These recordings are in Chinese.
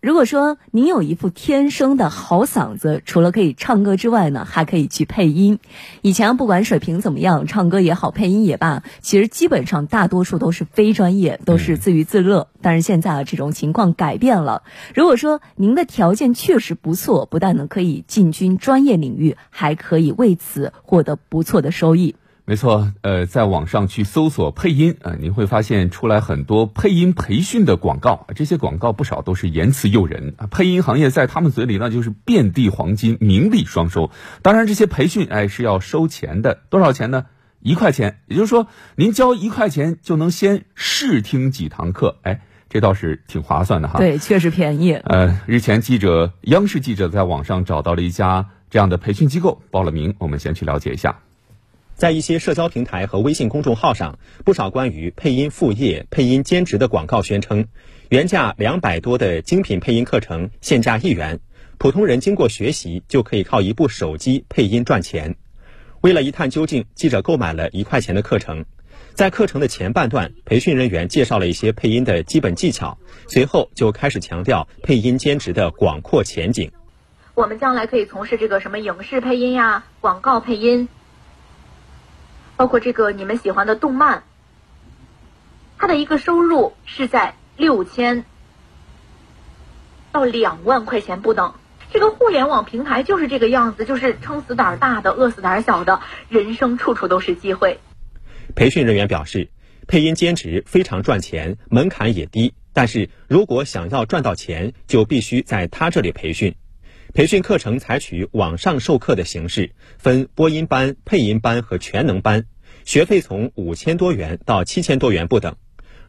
如果说您有一副天生的好嗓子，除了可以唱歌之外呢，还可以去配音。以前不管水平怎么样，唱歌也好，配音也罢，其实基本上大多数都是非专业，都是自娱自乐。但是现在啊，这种情况改变了。如果说您的条件确实不错，不但呢可以进军专业领域，还可以为此获得不错的收益。没错，呃，在网上去搜索配音啊，您会发现出来很多配音培训的广告，这些广告不少都是言辞诱人啊。配音行业在他们嘴里那就是遍地黄金，名利双收。当然，这些培训哎是要收钱的，多少钱呢？一块钱，也就是说您交一块钱就能先试听几堂课，哎，这倒是挺划算的哈。对，确实便宜。呃，日前记者，央视记者在网上找到了一家这样的培训机构，报了名，我们先去了解一下。在一些社交平台和微信公众号上，不少关于配音副业、配音兼职的广告宣称，原价两百多的精品配音课程，现价一元，普通人经过学习就可以靠一部手机配音赚钱。为了一探究竟，记者购买了一块钱的课程。在课程的前半段，培训人员介绍了一些配音的基本技巧，随后就开始强调配音兼职的广阔前景。我们将来可以从事这个什么影视配音呀、广告配音。包括这个你们喜欢的动漫，它的一个收入是在六千到两万块钱不等。这个互联网平台就是这个样子，就是撑死胆儿大的，饿死胆儿小的，人生处处都是机会。培训人员表示，配音兼职非常赚钱，门槛也低，但是如果想要赚到钱，就必须在他这里培训。培训课程采取网上授课的形式，分播音班、配音班和全能班，学费从五千多元到七千多元不等。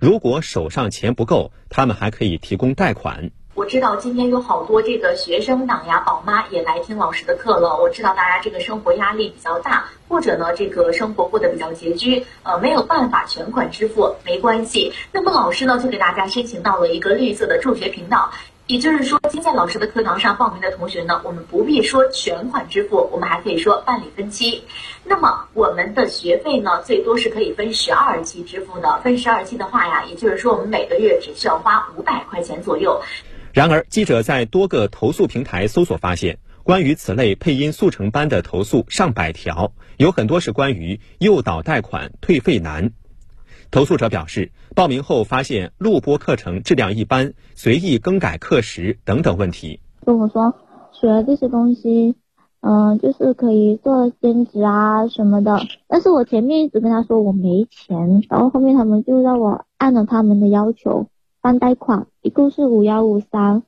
如果手上钱不够，他们还可以提供贷款。我知道今天有好多这个学生党呀、宝妈也来听老师的课了。我知道大家这个生活压力比较大，或者呢这个生活过得比较拮据，呃没有办法全款支付，没关系。那么老师呢就给大家申请到了一个绿色的助学频道。也就是说，今天老师的课堂上报名的同学呢，我们不必说全款支付，我们还可以说办理分期。那么我们的学费呢，最多是可以分十二期支付的。分十二期的话呀，也就是说我们每个月只需要花五百块钱左右。然而，记者在多个投诉平台搜索发现，关于此类配音速成班的投诉上百条，有很多是关于诱导贷款、退费难。投诉者表示，报名后发现录播课程质量一般，随意更改课时等等问题。跟我说学这些东西，嗯，就是可以做兼职啊什么的。但是我前面一直跟他说我没钱，然后后面他们就让我按照他们的要求办贷款，一共是五幺五三，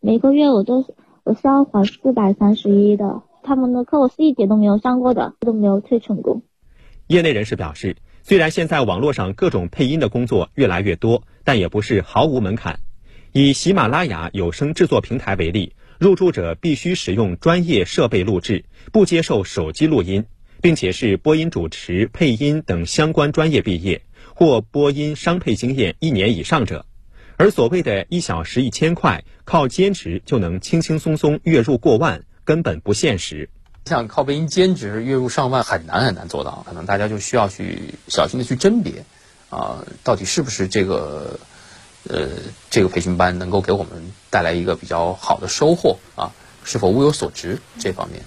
每个月我都是我是要还四百三十一的。他们的课我是一节都没有上过的，都没有退成功。业内人士表示。虽然现在网络上各种配音的工作越来越多，但也不是毫无门槛。以喜马拉雅有声制作平台为例，入驻者必须使用专业设备录制，不接受手机录音，并且是播音主持、配音等相关专业毕业或播音商配经验一年以上者。而所谓的一小时一千块，靠兼职就能轻轻松松月入过万，根本不现实。像靠背音兼职月入上万很难很难做到，可能大家就需要去小心的去甄别，啊，到底是不是这个，呃，这个培训班能够给我们带来一个比较好的收获啊，是否物有所值这方面。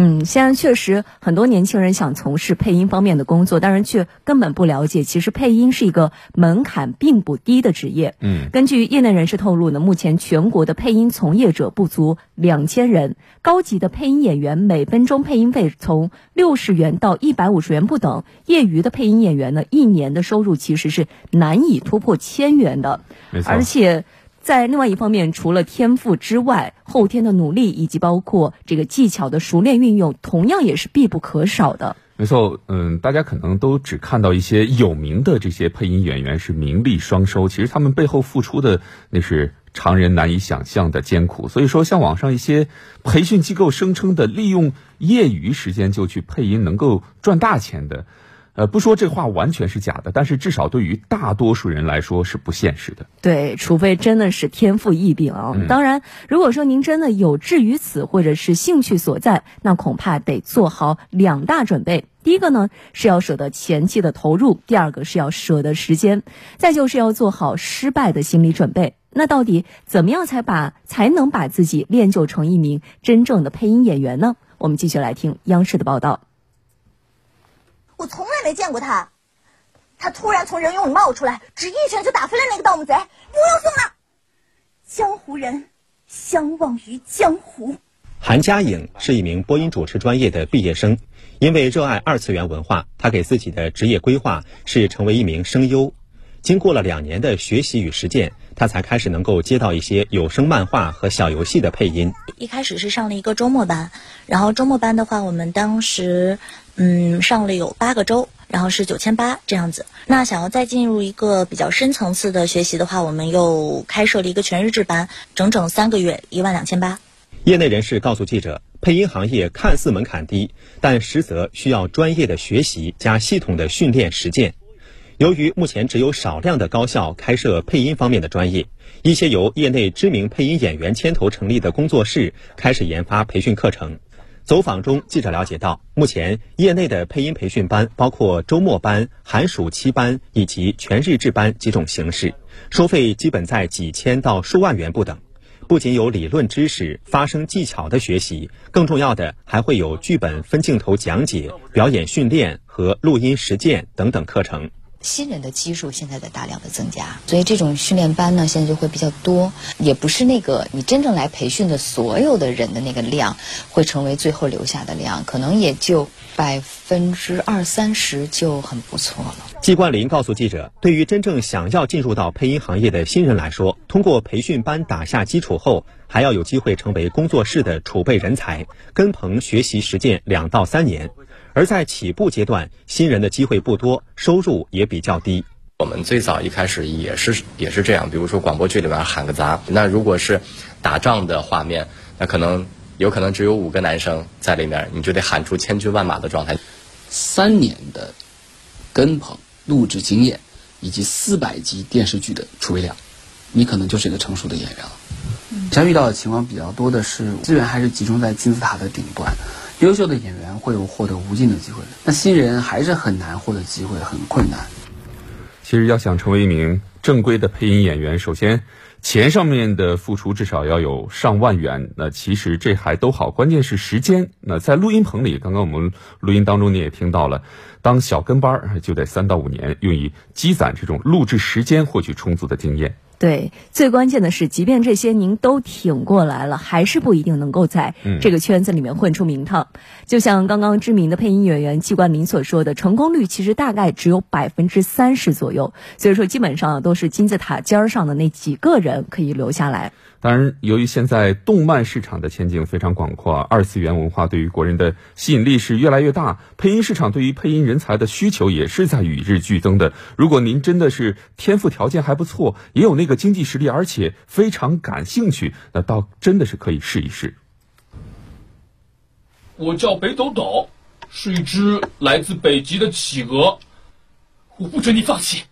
嗯，现在确实很多年轻人想从事配音方面的工作，但是却根本不了解，其实配音是一个门槛并不低的职业。嗯，根据业内人士透露呢，目前全国的配音从业者不足两千人，高级的配音演员每分钟配音费从六十元到一百五十元不等，业余的配音演员呢，一年的收入其实是难以突破千元的。没错，而且。在另外一方面，除了天赋之外，后天的努力以及包括这个技巧的熟练运用，同样也是必不可少的。没错，嗯，大家可能都只看到一些有名的这些配音演员是名利双收，其实他们背后付出的那是常人难以想象的艰苦。所以说，像网上一些培训机构声称的利用业余时间就去配音能够赚大钱的。呃，不说这话完全是假的，但是至少对于大多数人来说是不现实的。对，除非真的是天赋异禀啊。当然，如果说您真的有志于此，或者是兴趣所在，那恐怕得做好两大准备。第一个呢是要舍得前期的投入，第二个是要舍得时间，再就是要做好失败的心理准备。那到底怎么样才把才能把自己练就成一名真正的配音演员呢？我们继续来听央视的报道。我从来没见过他，他突然从人俑里冒出来，只一拳就打飞了那个盗墓贼，不用送了。江湖人相忘于江湖。韩佳颖是一名播音主持专业的毕业生，因为热爱二次元文化，她给自己的职业规划是成为一名声优。经过了两年的学习与实践，他才开始能够接到一些有声漫画和小游戏的配音。一开始是上了一个周末班，然后周末班的话，我们当时嗯上了有八个周，然后是九千八这样子。那想要再进入一个比较深层次的学习的话，我们又开设了一个全日制班，整整三个月，一万两千八。业内人士告诉记者，配音行业看似门槛低，但实则需要专业的学习加系统的训练实践。由于目前只有少量的高校开设配音方面的专业，一些由业内知名配音演员牵头成立的工作室开始研发培训课程。走访中，记者了解到，目前业内的配音培训班包括周末班、寒暑期班以及全日制班几种形式，收费基本在几千到数万元不等。不仅有理论知识、发声技巧的学习，更重要的还会有剧本分镜头讲解、表演训练和录音实践等等课程。新人的基数现在在大量的增加，所以这种训练班呢，现在就会比较多。也不是那个你真正来培训的所有的人的那个量，会成为最后留下的量，可能也就百分之二三十就很不错了。季冠霖告诉记者，对于真正想要进入到配音行业的新人来说，通过培训班打下基础后，还要有机会成为工作室的储备人才，跟棚学习实践两到三年。而在起步阶段，新人的机会不多，收入也比较低。我们最早一开始也是也是这样，比如说广播剧里面喊个杂，那如果是打仗的画面，那可能有可能只有五个男生在里面，你就得喊出千军万马的状态。三年的跟棚录制经验，以及四百集电视剧的储备量，你可能就是一个成熟的演员了。像遇到的情况比较多的是，资源还是集中在金字塔的顶端。优秀的演员会有获得无尽的机会，那新人还是很难获得机会，很困难。其实要想成为一名正规的配音演员，首先钱上面的付出至少要有上万元。那其实这还都好，关键是时间。那在录音棚里，刚刚我们录音当中你也听到了，当小跟班就得三到五年，用以积攒这种录制时间，获取充足的经验。对，最关键的是，即便这些您都挺过来了，还是不一定能够在这个圈子里面混出名堂。就像刚刚知名的配音演员季冠霖所说的，成功率其实大概只有百分之三十左右。所以说，基本上都是金字塔尖上的那几个人可以留下来。当然，由于现在动漫市场的前景非常广阔，二次元文化对于国人的吸引力是越来越大，配音市场对于配音人才的需求也是在与日俱增的。如果您真的是天赋条件还不错，也有那个经济实力，而且非常感兴趣，那倒真的是可以试一试。我叫北斗斗，是一只来自北极的企鹅。我不准你放弃，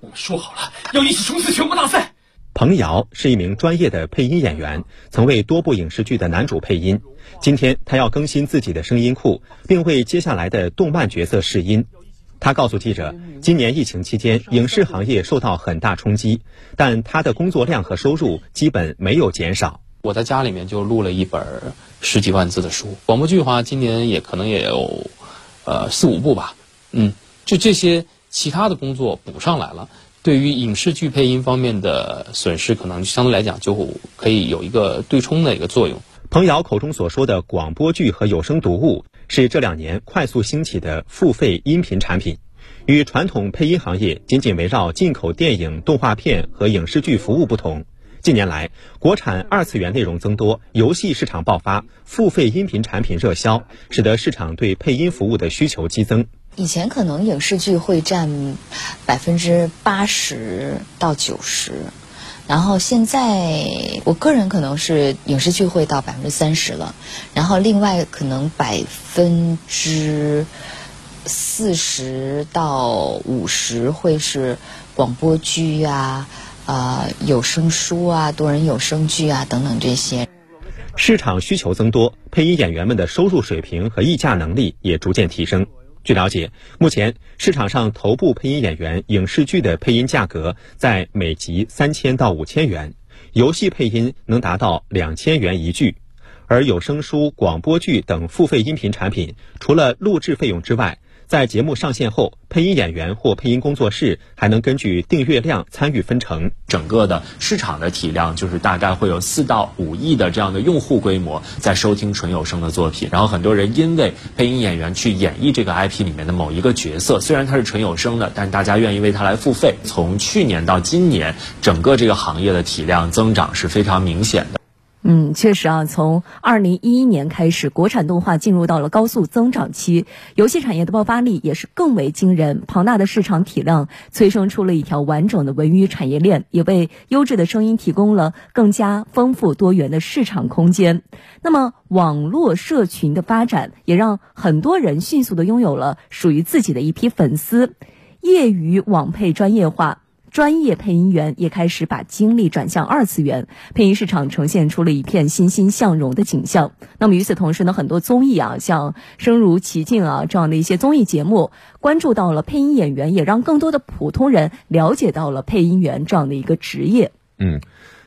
我们说好了要一起冲刺全国大赛。彭瑶是一名专业的配音演员，曾为多部影视剧的男主配音。今天他要更新自己的声音库，并为接下来的动漫角色试音。他告诉记者，今年疫情期间，影视行业受到很大冲击，但他的工作量和收入基本没有减少。我在家里面就录了一本十几万字的书，广播剧的话，今年也可能也有，呃四五部吧。嗯，就这些其他的工作补上来了。对于影视剧配音方面的损失，可能相对来讲就可以有一个对冲的一个作用。彭瑶口中所说的广播剧和有声读物，是这两年快速兴起的付费音频产品，与传统配音行业仅仅围绕进口电影、动画片和影视剧服务不同。近年来，国产二次元内容增多，游戏市场爆发，付费音频产品热销，使得市场对配音服务的需求激增。以前可能影视剧会占百分之八十到九十，然后现在我个人可能是影视剧会到百分之三十了，然后另外可能百分之四十到五十会是广播剧啊、啊有声书啊、多人有声剧啊等等这些。市场需求增多，配音演员们的收入水平和议价能力也逐渐提升。据了解，目前市场上头部配音演员影视剧的配音价格在每集三千到五千元，游戏配音能达到两千元一句，而有声书、广播剧等付费音频产品，除了录制费用之外，在节目上线后，配音演员或配音工作室还能根据订阅量参与分成。整个的市场的体量就是大概会有四到五亿的这样的用户规模在收听纯有声的作品。然后很多人因为配音演员去演绎这个 IP 里面的某一个角色，虽然它是纯有声的，但大家愿意为它来付费。从去年到今年，整个这个行业的体量增长是非常明显的。嗯，确实啊，从二零一一年开始，国产动画进入到了高速增长期，游戏产业的爆发力也是更为惊人。庞大的市场体量催生出了一条完整的文娱产业链，也为优质的声音提供了更加丰富多元的市场空间。那么，网络社群的发展也让很多人迅速的拥有了属于自己的一批粉丝，业余网配专业化。专业配音员也开始把精力转向二次元，配音市场呈现出了一片欣欣向荣的景象。那么与此同时呢，很多综艺啊，像《声如其境》啊这样的一些综艺节目，关注到了配音演员，也让更多的普通人了解到了配音员这样的一个职业。嗯，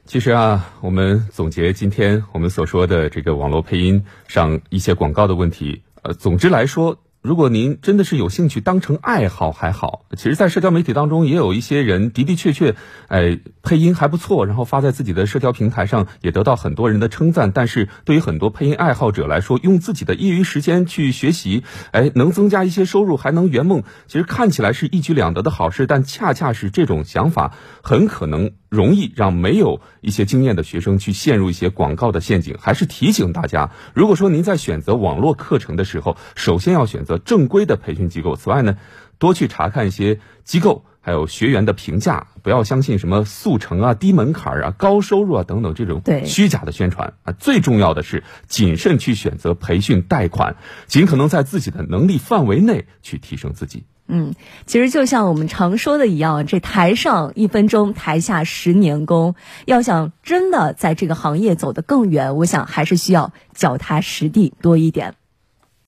其实啊，我们总结今天我们所说的这个网络配音上一些广告的问题，呃，总之来说。如果您真的是有兴趣当成爱好还好，其实，在社交媒体当中也有一些人的的确确，哎，配音还不错，然后发在自己的社交平台上，也得到很多人的称赞。但是对于很多配音爱好者来说，用自己的业余时间去学习，哎，能增加一些收入，还能圆梦，其实看起来是一举两得的好事。但恰恰是这种想法，很可能容易让没有一些经验的学生去陷入一些广告的陷阱。还是提醒大家，如果说您在选择网络课程的时候，首先要选择。的正规的培训机构。此外呢，多去查看一些机构还有学员的评价，不要相信什么速成啊、低门槛啊、高收入啊等等这种虚假的宣传啊。最重要的是谨慎去选择培训贷款，尽可能在自己的能力范围内去提升自己。嗯，其实就像我们常说的一样，这台上一分钟，台下十年功。要想真的在这个行业走得更远，我想还是需要脚踏实地多一点。